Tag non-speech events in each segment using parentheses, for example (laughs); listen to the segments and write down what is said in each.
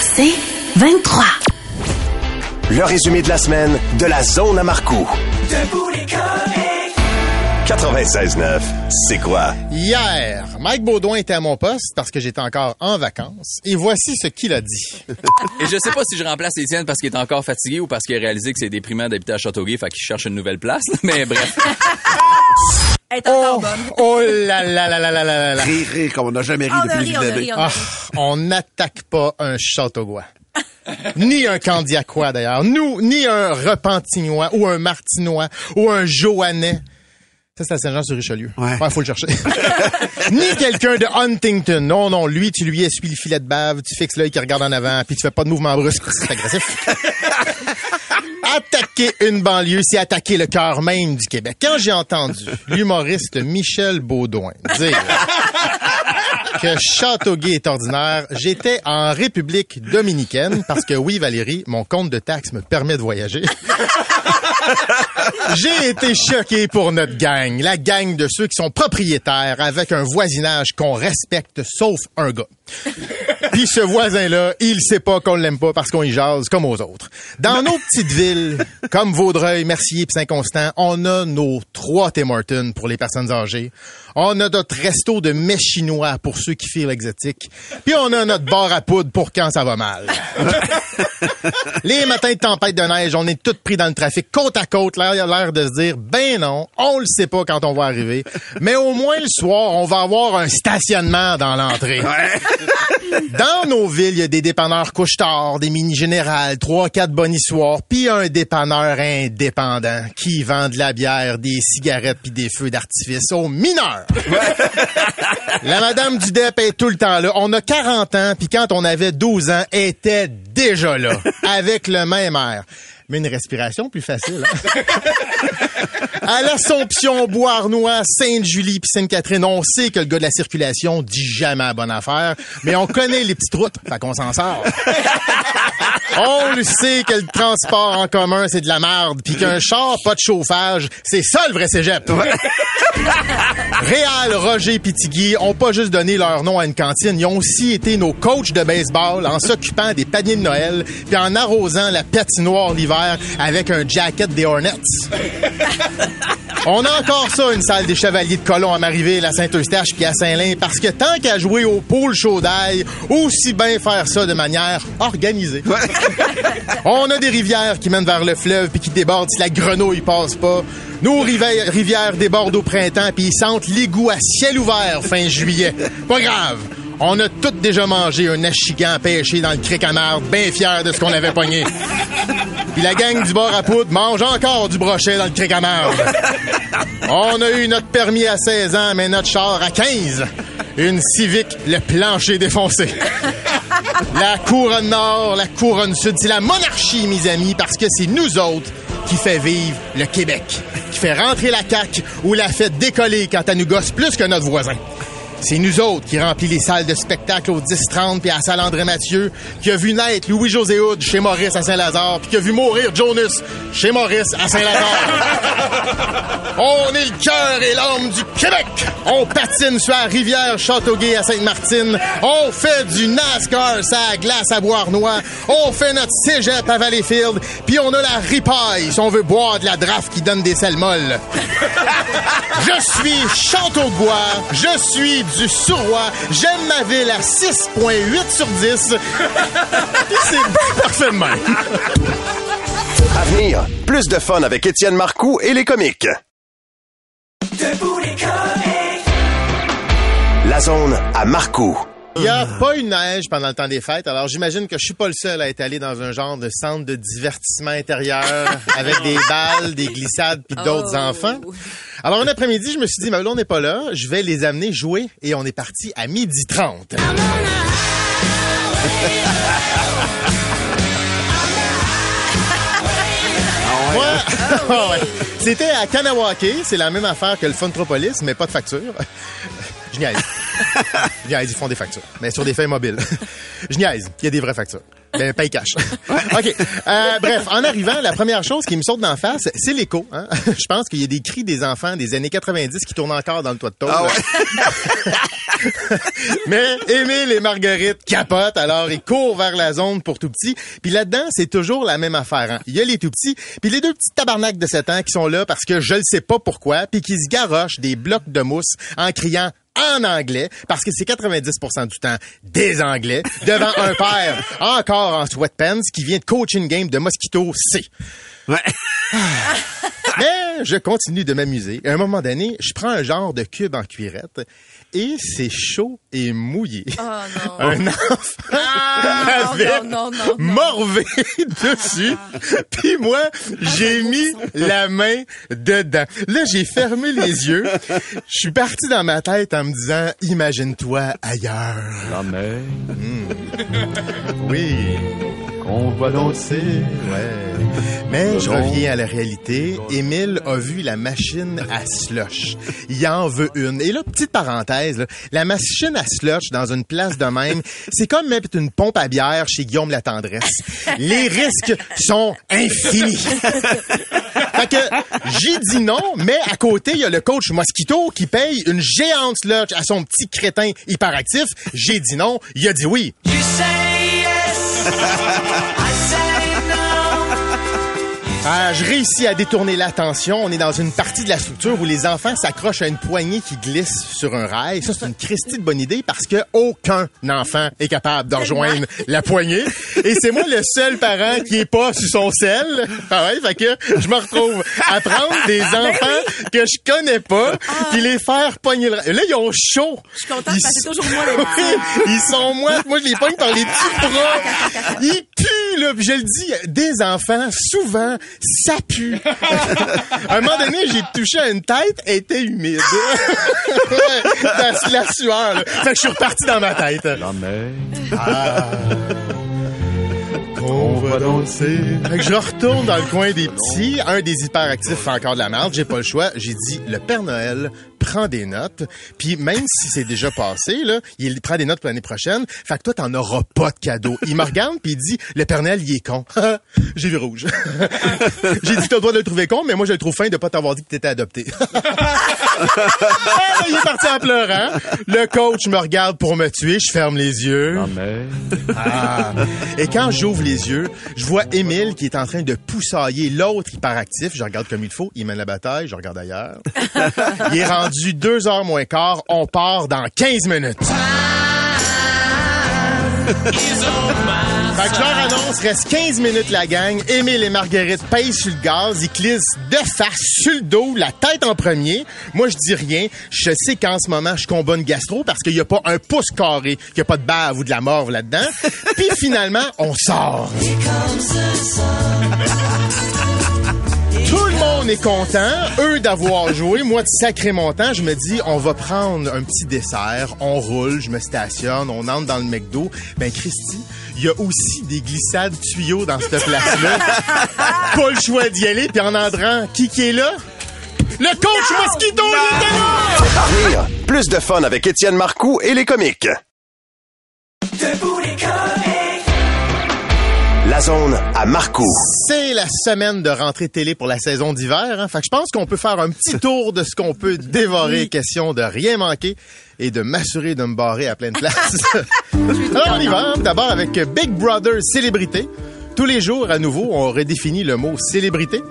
C'est 23. Le résumé de la semaine de la zone à Marcoux. 96.9, c'est quoi? Hier, Mike Baudouin était à mon poste parce que j'étais encore en vacances. Et voici ce qu'il a dit. Et je sais pas si je remplace Étienne parce qu'il est encore fatigué ou parce qu'il a réalisé que c'est déprimant d'habiter à Châteauguay, fait qu'il cherche une nouvelle place. (laughs) Mais bref oh, bonne. Oh là là là là là là là. Rire, comme on n'a jamais ri depuis le début. Ah, on n'attaque pas un Châteaugois. (laughs) ni un Candiacois d'ailleurs, nous, ni un Repentinois ou un Martinois ou un Joannais. Ça, c'est à Saint-Jean-sur-Richelieu. Ouais. ouais. faut le chercher. (laughs) Ni quelqu'un de Huntington. Non, non, lui, tu lui essuies le filet de bave, tu fixes l'œil qui regarde en avant, puis tu fais pas de mouvement brusque. C'est agressif. Attaquer une banlieue, c'est attaquer le cœur même du Québec. Quand j'ai entendu l'humoriste Michel Baudouin dire que Châteauguay est ordinaire, j'étais en République dominicaine parce que oui, Valérie, mon compte de taxes me permet de voyager. J'ai été choqué pour notre gang, la gang de ceux qui sont propriétaires avec un voisinage qu'on respecte sauf un gars. Puis ce voisin-là, il sait pas qu'on l'aime pas parce qu'on y jase comme aux autres. Dans nos petites villes, comme Vaudreuil, Mercier et Saint-Constant, on a nos trois Tim Hortons pour les personnes âgées. On a notre resto de mets chinois pour ceux qui filent l'exotique. Puis on a notre bar à poudre pour quand ça va mal. Les matins de tempête de neige, on est tous pris dans le trafic côte à côte. Là, il y a l'air de se dire, ben non, on le sait pas quand on va arriver. Mais au moins le soir, on va avoir un stationnement dans l'entrée. Dans nos villes, il y a des dépanneurs couche-tard, des mini générales, trois, quatre bonissoirs, puis un dépanneur indépendant qui vend de la bière, des cigarettes puis des feux d'artifice aux mineurs. La madame du DEP est tout le temps là. On a 40 ans, puis quand on avait 12 ans, elle était déjà là, avec le même air. Mais une respiration plus facile. hein? (laughs) À l'Assomption, Bois-Arnois, Sainte-Julie puis Sainte-Catherine, on sait que le gars de la circulation dit jamais la bonne affaire, mais on connaît les petites routes, fait qu'on s'en sort. (laughs) On le sait que le transport en commun, c'est de la merde, puis qu'un char, pas de chauffage, c'est ça le vrai cégep. (laughs) Réal, Roger et Tigui ont pas juste donné leur nom à une cantine, ils ont aussi été nos coachs de baseball en s'occupant des paniers de Noël puis en arrosant la patinoire l'hiver avec un jacket des Hornets. (laughs) On a encore ça, une salle des Chevaliers de Colomb à Marieville, à Saint-Eustache puis à Saint-Lin, parce que tant qu'à jouer au pool chaud d'ail, aussi bien faire ça de manière organisée. (laughs) On a des rivières qui mènent vers le fleuve puis qui débordent si la grenouille passe pas. Nos rivières, rivières débordent au printemps puis ils sentent l'égout à ciel ouvert fin juillet. Pas grave. On a toutes déjà mangé un achigan pêché dans le cric bien fiers de ce qu'on avait pogné. Puis la gang du bar à poudre mange encore du brochet dans le cric. On a eu notre permis à 16 ans, mais notre char à 15. Une Civic, le plancher défoncé. La couronne nord, la couronne sud, c'est la monarchie, mes amis, parce que c'est nous autres qui fait vivre le Québec, qui fait rentrer la CAQ ou la fait décoller quand elle nous gosse plus que notre voisin. C'est nous autres qui remplit les salles de spectacle au 10-30 puis à la salle André-Mathieu, qui a vu naître Louis-José Hood chez Maurice à Saint-Lazare, puis qui a vu mourir Jonas chez Maurice à Saint-Lazare. (laughs) On est le cœur et l'âme du Québec. On patine sur la rivière Châteauguay à Sainte-Martine. On fait du NASCAR ça la glace à Bois-Arnois. On fait notre cégep à Valleyfield. Puis on a la ripaille si on veut boire de la draft qui donne des selles molles. (laughs) Je suis Châteauguay. Je suis du Suroy. J'aime ma ville à 6.8 sur 10. Puis c'est bien parfait. À venir, plus de fun avec Étienne Marcoux et les comiques. La zone à Marcoux. Il n'y a pas eu de neige pendant le temps des fêtes, alors j'imagine que je suis pas le seul à être allé dans un genre de centre de divertissement intérieur (laughs) avec des balles, des glissades puis d'autres Oh. enfants. Alors un après-midi, je me suis dit, mais là on n'est pas là, je vais les amener jouer et on est parti à midi 30. Moi, (laughs) ouais. C'était à Kanawake, c'est la même affaire que le Funtropolis, mais pas de facture. Je niaise. Je niaise, ils font des factures, mais sur des feuilles mobiles. Je niaise, il y a des vraies factures. Ben, paye cash. OK. Euh, bref, en arrivant, la première chose qui me saute d'en face, c'est l'écho. Hein? Je pense qu'il y a des cris des enfants des années 90 qui tournent encore dans le toit de tôle. Ah ouais? (laughs) Mais Émile et Marguerite capotent, alors ils courent vers la zone pour tout petits. Puis là-dedans, c'est toujours la même affaire. hein. Il y a les tout petits, puis les deux petits tabarnaks de 7 ans qui sont là parce que je ne sais pas pourquoi, puis qui se garochent des blocs de mousse en criant en anglais, parce que c'est 90% du temps des anglais, devant un père encore en sweatpants qui vient de coacher une game de Mosquito C. Ouais. Mais je continue de m'amuser. À un moment donné, je prends un genre de cube en cuirette et c'est chaud et mouillé. Oh non. (laughs) Un enfant Ah, avait non, non, non, non. morvé (laughs) dessus. Puis moi, j'ai mis la main dedans. Là, j'ai fermé les yeux. Je suis parti dans ma tête en me disant, imagine-toi ailleurs. La mer Oui. Qu'on va danser. Ouais. Mais je reviens à la réalité. Émile a vu la machine à slush. Il en veut une. Et là, petite parenthèse, là, la machine à slush dans une place de même, (laughs) c'est comme mettre une pompe à bière chez Guillaume la Tendresse. Les risques sont infinis. (laughs) Fait que j'ai dit non, mais à côté, il y a le coach Mosquito qui paye une géante slush à son petit crétin hyperactif. J'ai dit non, il a dit oui. Ha ha ha. Ah, je réussis à détourner l'attention. On est dans une partie de la structure où les enfants s'accrochent à une poignée qui glisse sur un rail. Ça, c'est une christie de bonne idée parce que aucun enfant est capable de rejoindre la poignée. Et c'est moi le seul parent qui est pas sur son sel. Ah ouais, fait que je me retrouve à prendre des enfants que je connais pas puis les faire pogner le rail. Là, ils ont chaud. Je suis contente Ils parce que c'est toujours moi les (laughs) Oui, ils sont moi. Moi, je les pogne par les petits bras. Ils là. Je le dis, des enfants, souvent, ça pue. (laughs) à un moment donné, j'ai touché à une tête, elle était humide. (laughs) Ouais, la, sueur, là. Fait que je suis reparti dans ma tête. La mer On va danser. Fait que je retourne dans le coin des petits. Un des hyperactifs fait encore de la merde. J'ai pas le choix. J'ai dit, le Père Noël prend des notes. Puis même si c'est déjà passé, là, il prend des notes pour l'année prochaine. Fait que toi, t'en auras pas de cadeau. Il me regarde puis il dit, le Père Noël, il est con. (laughs) J'ai vu rouge. (laughs) J'ai dit, t'as le droit de le trouver con, mais moi, je le trouve fin de pas t'avoir dit que t'étais adopté. (laughs) Ah, il est parti en pleurant. Le coach me regarde pour me tuer. Je ferme les yeux. Ah. Et quand j'ouvre les yeux, je vois Émile qui est en train de poussailler l'autre hyperactif. Je regarde comme il faut. Il mène la bataille. Je regarde ailleurs. il est rendu deux heures moins quart. On part dans 15 minutes. (laughs) Fait que leur annonce, reste 15 minutes la gang. Émile et Marguerite payent sur le gaz. Ils glissent de face, sur le dos, la tête en premier. Moi, je dis rien. Je sais qu'en ce moment, je combat une gastro parce qu'il n'y a pas un pouce carré, qu'il n'y a pas de bave ou de la morve là-dedans. (laughs) Puis finalement, on sort. Tout le monde est content, eux d'avoir joué, moi de sacré mon temps, je me dis on va prendre un petit dessert, on roule, je me stationne, on entre dans le McDo. Ben Christy, il y a aussi des glissades tuyaux dans cette place-là. (laughs) Pas le choix d'y aller, puis en entrant, qui qui est là? Le coach Mosquito, il était là! Rire. Plus de fun avec Étienne Marcoux et les comiques. La zone à Marcoux. C'est la semaine de rentrée télé pour la saison d'hiver. Hein? Fait que je pense qu'on peut faire un petit (laughs) tour de ce qu'on peut dévorer, question de rien manquer et de m'assurer de me barrer à pleine place. (laughs) Alors on y va. D'abord avec Big Brother Célébrité. Tous les jours, à nouveau, on redéfinit le mot célébrité.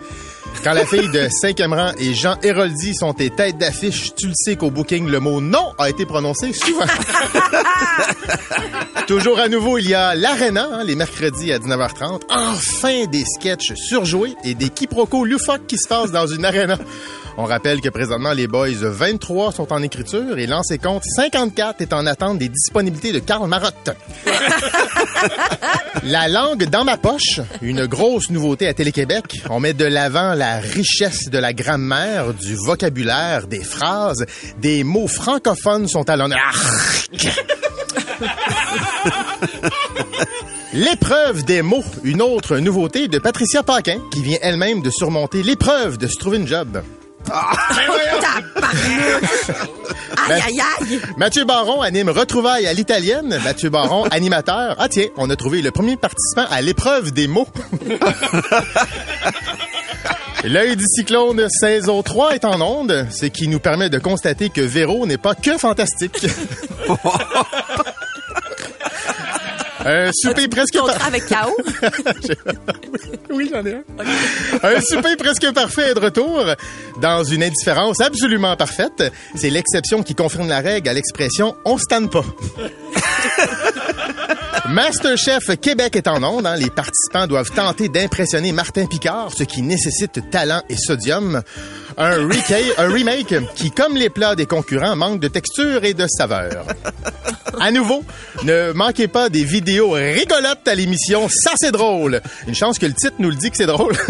Quand la fille de (laughs) 5e rang et Jean Héroldi sont tes têtes d'affiche, tu le sais qu'au booking, le mot non a été prononcé souvent. (laughs) Toujours à nouveau, il y a l'Arena, hein, les mercredis à 19h30. Enfin des sketchs surjoués et des quiproquos loufoques qui se passent dans une arena. On rappelle que présentement, les Boys 23 sont en écriture et Lance et Compte 54 est en attente des disponibilités de Karl Marotte. (laughs) La langue dans ma poche, une grosse nouveauté à Télé-Québec. On met de l'avant la richesse de la grammaire, du vocabulaire, des phrases, des mots francophones sont à l'honneur. (laughs) L'épreuve des mots, une autre nouveauté de Patricia Paquin, qui vient elle-même de surmonter l'épreuve de se trouver une job. Tabarnouche. Aïe, aïe, aïe. Mathieu Baron anime Retrouvailles à l'italienne. Mathieu Baron, (laughs) animateur. Ah tiens, on a trouvé le premier participant à l'épreuve des mots. (laughs) L'œil du cyclone saison 3 est en onde, ce qui nous permet de constater que Véro n'est pas que fantastique. (laughs) Un souper presque par- avec K.O. Oui, j'en ai un. Un souper presque parfait est de retour dans une indifférence absolument parfaite. C'est l'exception qui confirme la règle à l'expression « on se pas (laughs) ». Masterchef Québec est en onde. hein. Les participants doivent tenter d'impressionner Martin Picard, ce qui nécessite talent et sodium. Un, un remake qui, comme les plats des concurrents, manque de texture et de saveur. À nouveau, ne manquez pas des vidéos rigolotes à l'émission Ça c'est drôle. Une chance que le titre nous le dit que c'est drôle. (laughs)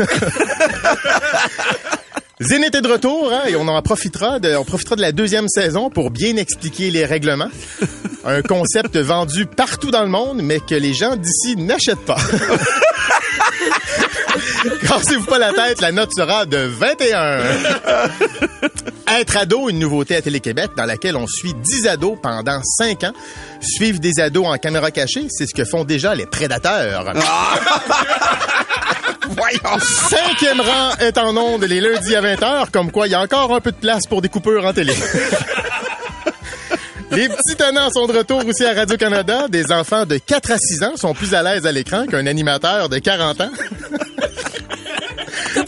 Zénith est de retour hein, et on en profitera de, on profitera de la deuxième saison pour bien expliquer les règlements. Un concept vendu partout dans le monde, mais que les gens d'ici n'achètent pas. (laughs) Cassez-vous pas la tête, la note sera de 21. Être ado, une nouveauté à Télé-Québec dans laquelle on suit 10 ados pendant 5 ans. Suivre des ados en caméra cachée, c'est ce que font déjà les prédateurs. (laughs) Cinquième rang est en onde les lundis à 20h, comme quoi il y a encore un peu de place pour des coupures en télé. Les petits tenants sont de retour aussi à Radio-Canada. Des enfants de 4 à 6 ans sont plus à l'aise à l'écran qu'un animateur de 40 ans.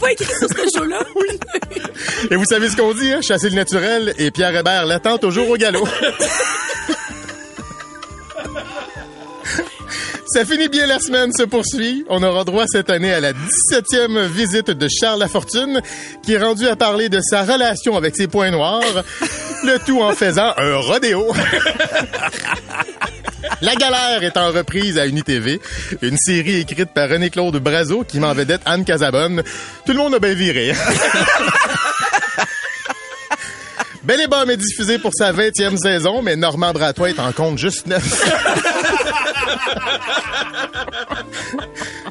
Pas écrit sur ce show-là? (laughs) Et vous savez ce qu'on dit, hein? Chasser le naturel et Pierre Hébert l'attend toujours au galop. Ça finit bien la semaine, se poursuit. On aura droit cette année à la 17e visite de Charles Lafortune, qui est rendu à parler de sa relation avec ses points noirs, le tout en faisant un rodéo. (laughs) La galère est en reprise à UniTV, une série écrite par René-Claude Brazo qui m'en vedette Anne Casabonne. Tout le monde a bien viré. (laughs) Belle et Bombe est diffusé pour sa 20e saison, mais Normand Bratois est en compte juste neuf. (laughs)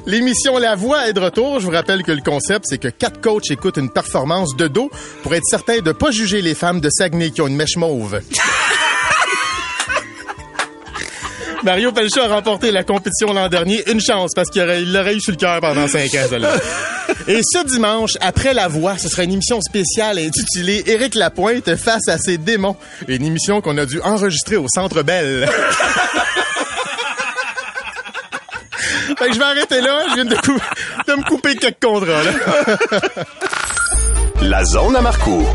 L'émission La Voix est de retour. Je vous rappelle que le concept, c'est que quatre coachs écoutent une performance de dos pour être certains de pas juger les femmes de Saguenay qui ont une mèche mauve. (laughs) Mario Pelcha a remporté la compétition l'an dernier. Une chance, parce qu'il aurait- il l'aurait eu sur le cœur pendant cinq ans, celle-là. (laughs) Et ce dimanche, après La Voix, ce sera une émission spéciale intitulée Éric Lapointe face à ses démons. Une émission qu'on a dû enregistrer au Centre Bell. (laughs) fait que je vais arrêter là. Je viens de, cou- de me couper quelques contrats, là. La zone à Marcoux.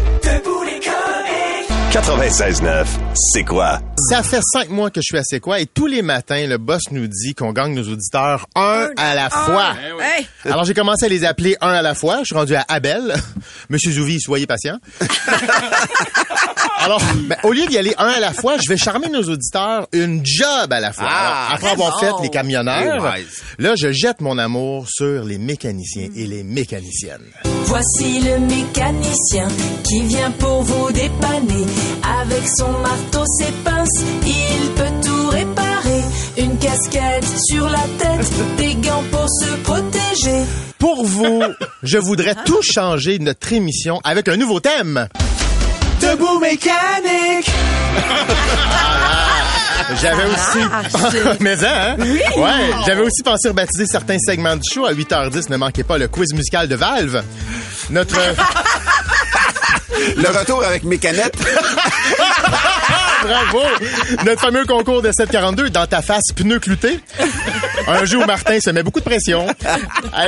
96.9, c'est quoi? Ça fait cinq mois que je suis à C'est quoi et tous les matins, le boss nous dit qu'on gagne nos auditeurs un à la fois. Hey! Alors, j'ai commencé à les appeler un à la fois. Je suis rendu à Abel. (laughs) Monsieur Zouvi, soyez patient. (laughs) Alors, ben, au lieu d'y aller un à la fois, je vais charmer nos auditeurs une job à la fois. Alors, après avoir fait les camionneurs, là, je jette mon amour sur les mécaniciens et les mécaniciennes. Voici le mécanicien qui vient pour vous dépanner. Avec son marteau, ses pinces, il peut tout réparer. Une casquette sur la tête, (laughs) des gants pour se protéger. Pour vous, je voudrais tout changer de notre émission avec un nouveau thème. Debout mécanique! (laughs) J'avais aussi... Ah, (laughs) shit. Mais hein? Ouais, j'avais aussi pensé rebaptiser certains segments du show. À 8h10, ne manquez pas le quiz musical de Valve. Notre... Le retour avec mes canettes. (laughs) Bravo! Notre fameux concours de 742 dans ta face pneu clouté. Un jour où Martin se met beaucoup de pression.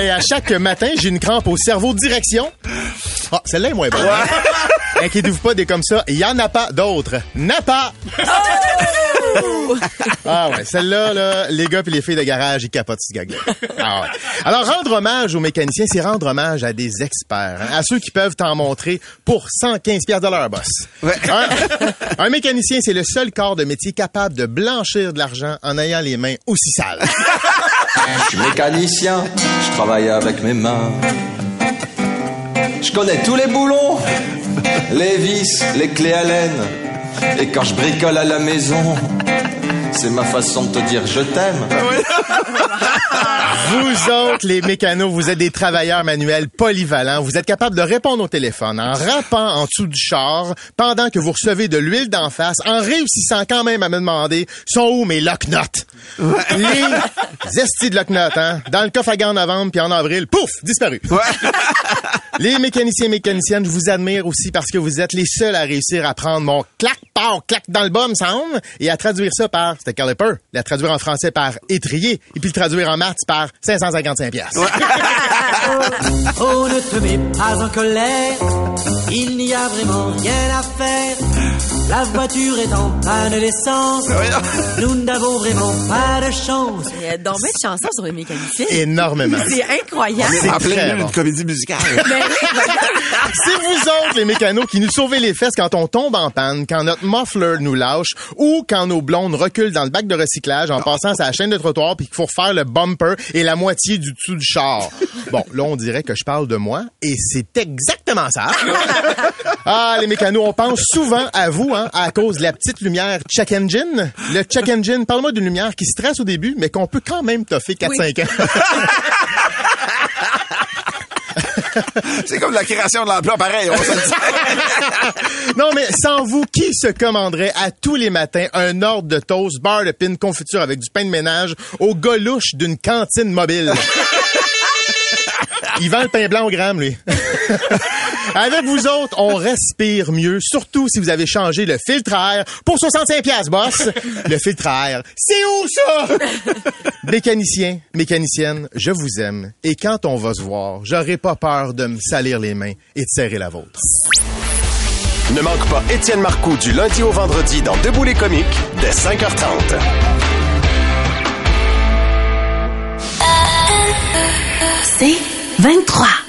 Et à chaque matin, j'ai une crampe au cerveau direction. Ah, celle-là est moins bonne. Inquiétez-vous pas, des comme ça, il y en a pas d'autres. N'a pas! Ah ouais, celle-là, là, les gars et les filles de garage, ils capotent ce gag Ah ouais. Alors, rendre hommage aux mécaniciens, c'est rendre hommage à des experts, hein, à ceux qui peuvent t'en montrer pour 115 pièces de leur boss. Ouais. Un, un mécanicien, c'est le seul corps de métier capable de blanchir de l'argent en ayant les mains aussi sales. Je suis mécanicien, je travaille avec mes mains. Je connais tous les boulons, les vis, les clés à laine. Et quand je bricole à la maison, C'est ma façon de te dire je t'aime. (laughs) Vous autres, les mécanos, vous êtes des travailleurs manuels polyvalents. Vous êtes capables de répondre au téléphone en rappant en dessous du char pendant que vous recevez de l'huile d'en face, en réussissant quand même à me demander sont où mes lock-notes? Les estis de lock-notes, hein? Dans le coffre à gants en novembre puis en avril, pouf, disparu. Les mécaniciens et mécaniciennes, je vous admire aussi parce que vous êtes les seuls à réussir à prendre mon clac, par clac dans le bas, me semble, et à traduire ça par, c'était caliper, la traduire en français par étrier, et puis le traduire en maths par 555 piastres. (laughs) Oh, ne te mets pas en colère, il n'y a vraiment rien à faire. La voiture est en panne d'essence, nous n'avons vraiment pas de chance. Il y a donc bien de chansons sur les mécaniciens. Énormément. C'est incroyable. C'est En plein milieu d'une comédie musicale. (laughs) C'est vous autres, les mécanos, qui nous sauvez les fesses quand on tombe en panne, quand notre muffler nous lâche ou quand nos blondes reculent dans le bac de recyclage en passant sa chaîne de trottoir puis qu'il faut refaire le bumper et la moitié du dessous du char. (laughs) Bon, là, on dirait que je parle de moi et c'est exactement ça. (laughs) Ah, les mécanos, on pense souvent à vous, hein, à cause de la petite lumière check engine. Le check engine, parle-moi d'une lumière qui stresse au début, mais qu'on peut quand même toffer 4-5 ans. (laughs) C'est comme la création de l'emploi, pareil. On se dit. (laughs) Non, mais sans vous, qui se commanderait à tous les matins un ordre de toast, beurre de pin, confiture avec du pain de ménage au golouche d'une cantine mobile? Il vend le pain blanc au gramme, lui. (laughs) Avec vous autres, on respire mieux, surtout si vous avez changé le filtre à air pour 65 pièces, boss. Le filtre à air, c'est où ça? (laughs) Mécanicien, mécanicienne, je vous aime. Et quand on va se voir, j'aurai pas peur de me salir les mains et de serrer la vôtre. Ne manque pas Étienne Marcoux du lundi au vendredi dans Debout les comiques dès 5h30. C'est 23.